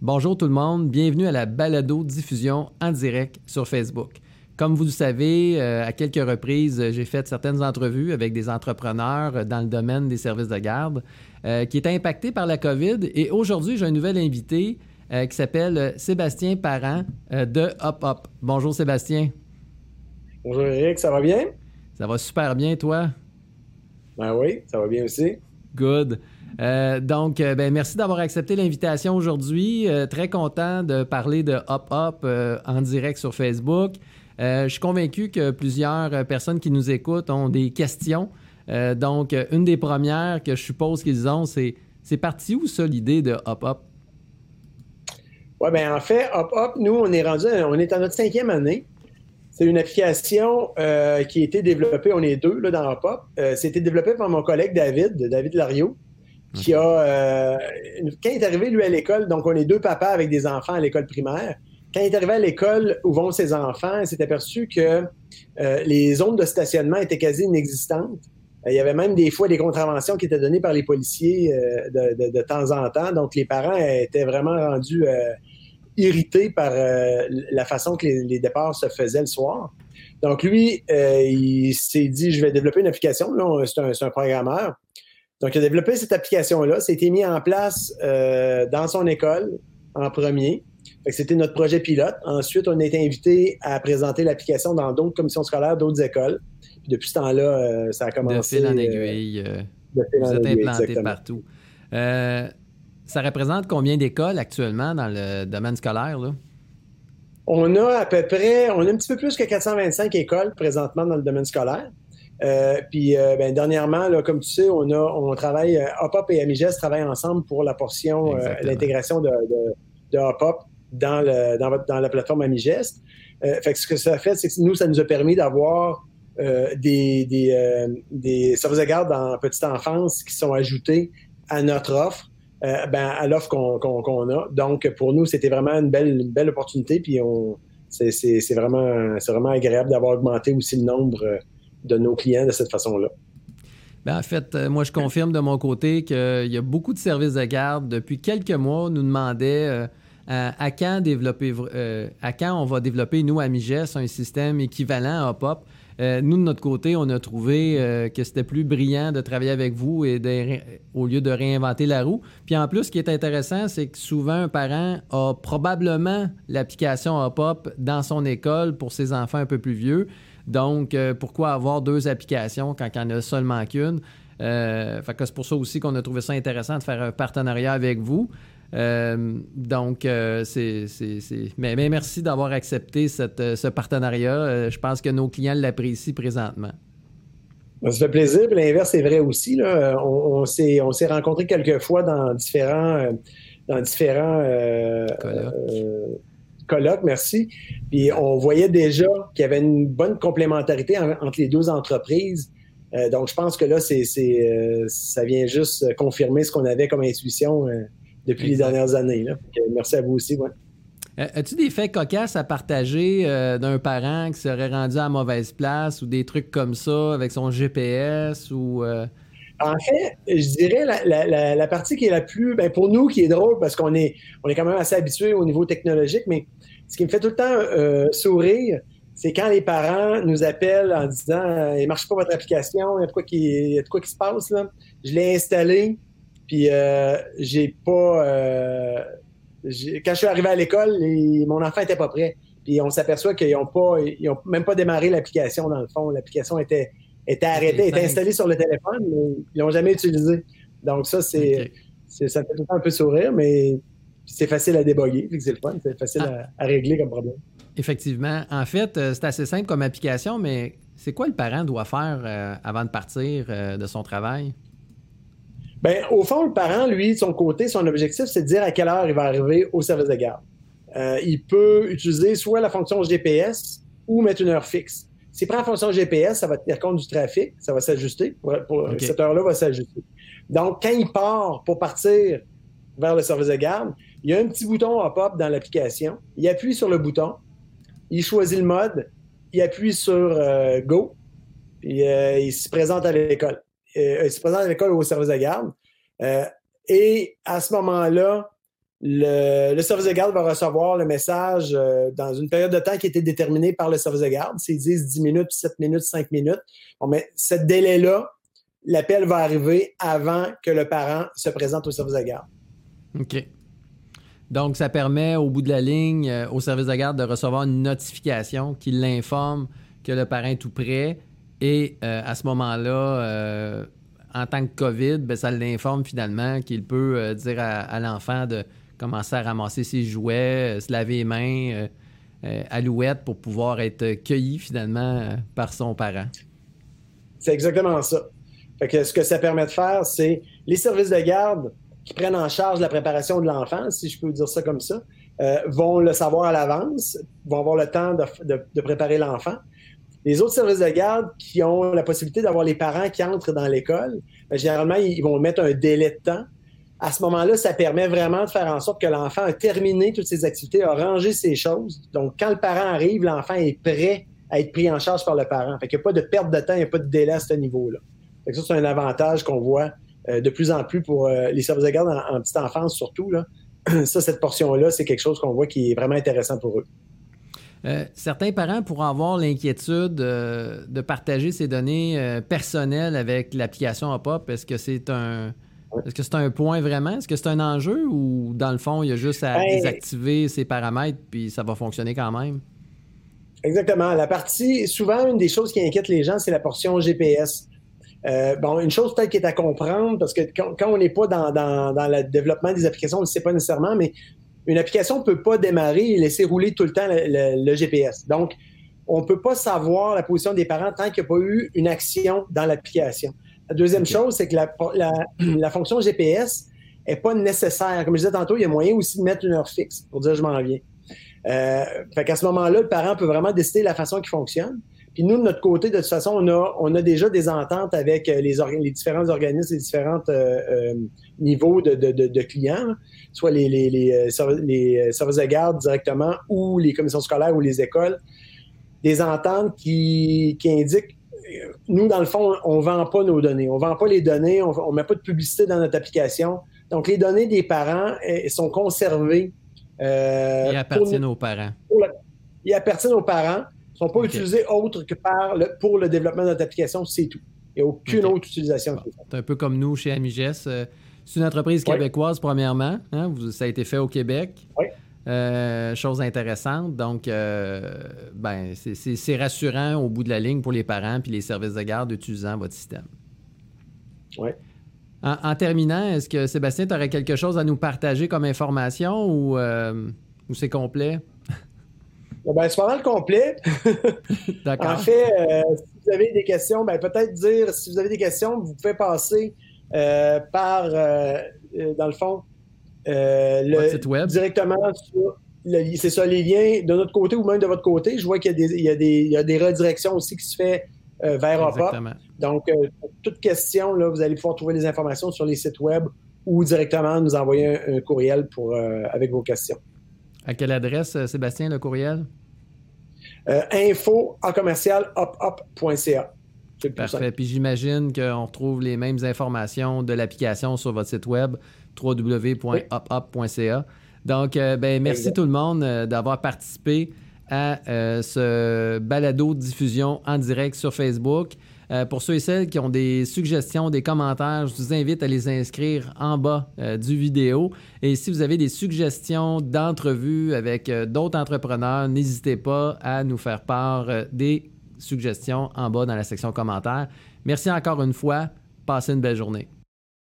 Bonjour tout le monde, bienvenue à la balado diffusion en direct sur Facebook. Comme vous le savez, euh, à quelques reprises, j'ai fait certaines entrevues avec des entrepreneurs dans le domaine des services de garde euh, qui étaient impactés par la COVID. Et aujourd'hui, j'ai un nouvel invité euh, qui s'appelle Sébastien Parent de Hop Hop. Bonjour Sébastien. Bonjour Eric, ça va bien? Ça va super bien, toi? Ben oui, ça va bien aussi. Good. Euh, donc, euh, ben, merci d'avoir accepté l'invitation aujourd'hui. Euh, très content de parler de Hop Hop en direct sur Facebook. je suis convaincu que plusieurs personnes qui nous écoutent ont des questions. donc, une des premières que je suppose qu'ils ont, c'est c'est parti où ça l'idée de Hop Hop? Oui, bien en fait, Hop Hop, nous, on est rendu, on est en notre cinquième année. C'est une application qui a été développée, on est deux là, dans Hop Hop. C'était développé par mon collègue David, David Lario qui a. Euh, quand il est arrivé, lui, à l'école, donc on est deux papas avec des enfants à l'école primaire. Quand il est arrivé à l'école où vont ses enfants, il s'est aperçu que euh, les zones de stationnement étaient quasi inexistantes. Il y avait même des fois des contraventions qui étaient données par les policiers euh, de, temps en temps. Donc, les parents étaient vraiment rendus irrités par la façon que les, départs se faisaient le soir. Donc, lui, il s'est dit, je vais développer une application. C'est un, un, programmeur. Donc, il a développé cette application-là. Ça a été mis en place euh, dans son école en premier. C'était notre projet pilote. Ensuite, on a été invité à présenter l'application dans d'autres commissions scolaires, d'autres écoles. Puis depuis ce temps-là, euh, ça a commencé. De fil en euh, aiguille. vous êtes implanté partout. Ça représente combien d'écoles actuellement dans le domaine scolaire? Là? On a à peu près, on a un petit peu plus que 425 écoles présentement dans le domaine scolaire. Euh, puis euh, ben, dernièrement, là, comme tu sais, on a on travaille, euh, Hop et Amiges travaillent ensemble pour la portion, l'intégration de, de, Hop dans, le, dans, dans, la plateforme Amigest. fait que ce que ça fait, c'est que nous, ça nous a permis d'avoir des, des, des services de garde en petite enfance qui sont ajoutés à notre offre. Ben, à l'offre qu'on a. Donc, pour nous, c'était vraiment une belle, belle opportunité. Puis, on, c'est vraiment, vraiment agréable d'avoir augmenté aussi le nombre de nos clients de cette façon-là. Ben, en fait, euh, moi, je confirme de mon côté qu'il y a beaucoup de services de garde. Depuis quelques mois, nous demandaient euh, à, quand développer, euh, à quand on va développer, nous, à Miges, un système équivalent à Hop-Hop. nous, de notre côté, on a trouvé que c'était plus brillant de travailler avec vous et au lieu de réinventer la roue. Puis en plus, ce qui est intéressant, c'est que souvent, un parent a probablement l'application Hop-Hop dans son école pour ses enfants un peu plus vieux. Donc, euh, pourquoi avoir deux applications quand il n'y en a seulement qu'une? Euh, c'est pour ça aussi qu'on a trouvé ça intéressant de faire un partenariat avec vous. Euh, donc, c'est, mais, merci d'avoir accepté ce partenariat. je pense que nos clients l'apprécient présentement. Ça fait plaisir. L'inverse est vrai aussi. On, s'est, rencontrés quelques fois dans différents, dans différents colloque, merci. Puis on voyait déjà qu'il y avait une bonne complémentarité entre les deux entreprises. Euh, donc, je pense que là, c'est, euh, ça vient juste confirmer ce qu'on avait comme intuition euh, depuis les dernières années. merci à vous aussi. As-tu des faits cocasses à partager d'un parent qui serait rendu à mauvaise place ou des trucs comme ça avec son GPS ou. En fait, je dirais la, partie qui est la plus, ben pour nous, qui est drôle parce qu'on est, on est quand même assez habitué au niveau technologique, mais ce qui me fait tout le temps euh, sourire, c'est quand les parents nous appellent en disant euh, Il ne marche pas votre application, il y a de quoi qui, de quoi qui se passe. Là. Je l'ai installé, puis euh, j'ai pas. Euh, quand je suis arrivé à l'école, mon enfant n'était pas prêt. Puis on s'aperçoit qu'ils n'ont pas, ils ont même pas démarré l'application dans le fond. L'application était, était arrêtée, était installée sur le téléphone, mais ils l'ont jamais utilisée. Donc ça, c'est, ça fait tout le temps un peu sourire, mais c'est facile à déboguer, c'est le fun, c'est facile ah. à, régler comme problème. Effectivement. En fait, euh, c'est assez simple comme application, mais c'est quoi le parent doit faire avant de partir de son travail? Bien, au fond, le parent, lui, de son côté, son objectif, c'est de dire à quelle heure il va arriver au service de garde. il peut utiliser soit la fonction GPS ou mettre une heure fixe. S'il prend la fonction GPS, ça va tenir compte du trafic, ça va s'ajuster. Cette heure-là va s'ajuster. Donc, quand il part pour partir vers le service de garde, il y a un petit bouton hop-up dans l'application. Il appuie sur le bouton, il choisit le mode, il appuie sur euh, Go, puis euh, il se présente à l'école. Euh, présente à l'école au service de garde. et à ce moment-là, le, service de garde va recevoir le message euh, dans une période de temps qui été déterminée par le service de garde. S'ils disent 10 minutes, 7 minutes, 5 minutes, bon, mais ce délai-là, l'appel va arriver avant que le parent se présente au service de garde. OK. Donc, ça permet au bout de la ligne euh, au service de garde de recevoir une notification qui l'informe que le parent est tout prêt. Et euh, à ce moment-là, en tant que COVID, ben, ça l'informe finalement qu'il peut dire à l'enfant de commencer à ramasser ses jouets, euh, se laver les mains, euh, euh, alouette pour pouvoir être cueilli finalement par son parent. C'est exactement ça. Ce que ça permet de faire, c'est les services de garde qui prennent en charge la préparation de l'enfant, si je peux dire ça comme ça, vont le savoir à l'avance, vont avoir le temps de, préparer l'enfant. Les autres services de garde qui ont la possibilité d'avoir les parents qui entrent dans l'école, ben, généralement, ils vont mettre un délai de temps à ce moment-là, ça permet vraiment de faire en sorte que l'enfant a terminé toutes ses activités, a rangé ses choses. Donc, quand le parent arrive, l'enfant est prêt à être pris en charge par le parent. Fait n'y a pas de perte de temps, il n'y a pas de délai à ce niveau-là. Ça, c'est un avantage qu'on voit euh, de plus en plus pour euh, les services de garde en, petite enfance, surtout. Ça, cette portion-là, c'est quelque chose qu'on voit qui est vraiment intéressant pour eux. Euh, certains parents pourront avoir l'inquiétude de partager ces données personnelles avec l'application Hop-Up. Est-ce que c'est un, est-ce que c'est un point vraiment? Est-ce que c'est un enjeu ou dans le fond, il y a juste à ben, désactiver ces paramètres puis ça va fonctionner quand même? Exactement. La partie, souvent, une des choses qui inquiète les gens, c'est la portion GPS. Euh, bon, une chose peut-être qui est à comprendre, parce que quand, on n'est pas dans, le développement des applications, on ne le sait pas nécessairement, mais une application ne peut pas démarrer et laisser rouler tout le temps le, GPS. Donc, on ne peut pas savoir la position des parents tant qu'il n'y a pas eu une action dans l'application. La deuxième chose, c'est que la, fonction GPS n'est pas nécessaire. Comme je disais tantôt, il y a moyen aussi de mettre une heure fixe pour dire je m'en viens. Euh, fait qu'à ce moment-là, le parent peut vraiment décider la façon qui fonctionne. Puis nous, de notre côté, de toute façon, on a, on a déjà des ententes avec euh, les, les différents organismes, les différents euh, euh, niveaux de, de, de, clients, soit les, les, les, services de garde directement ou les commissions scolaires ou les écoles. Des ententes qui, qui indiquent nous, dans le fond, on ne vend pas nos données. On ne vend pas les données, on ne met pas de publicité dans notre application. Donc, les données des parents elles, sont conservées. Euh, ils appartiennent aux parents. ils appartiennent aux parents. Ne sont pas utilisés autre que par pour le développement de notre application, c'est tout. Il n'y a aucune autre utilisation. c'est un peu comme nous chez Amiges. Euh, c'est une entreprise québécoise, premièrement. Hein? Ça a été fait au Québec. Oui. Euh, chose intéressante. Donc, euh, ben, c'est rassurant au bout de la ligne pour les parents puis les services de garde utilisant votre système. Oui. En, terminant, est-ce que Sébastien, tu aurais quelque chose à nous partager comme information ou, euh, c'est complet? Ben, c'est pas mal complet. D'accord. En fait, si vous avez des questions, ben, peut-être dire, si vous avez des questions, vous pouvez passer par, dans le fond, euh, le, site web. Directement sur c'est ça, les liens de notre côté ou même de votre côté. Je vois qu'il y, a des, des, redirections aussi qui se fait euh, vers OPA. Donc, euh, toute question, là, vous allez pouvoir trouver les informations sur les sites web ou directement nous envoyer un, courriel pour, avec vos questions. À quelle adresse, Sébastien, le courriel? Info en commercial hop-hop.ca. Parfait. Puis j'imagine qu'on retrouve les mêmes informations de l'application sur votre site web www.upup.ca. Donc, euh, ben, merci tout le monde euh, d'avoir participé à euh, ce balado de diffusion en direct sur Facebook. Pour ceux et celles qui ont des suggestions, des commentaires, je vous invite à les inscrire en bas du vidéo. Et si vous avez des suggestions d'entrevues avec d'autres entrepreneurs, n'hésitez pas à nous faire part des suggestions en bas dans la section commentaires. Merci encore une fois. Passez une belle journée.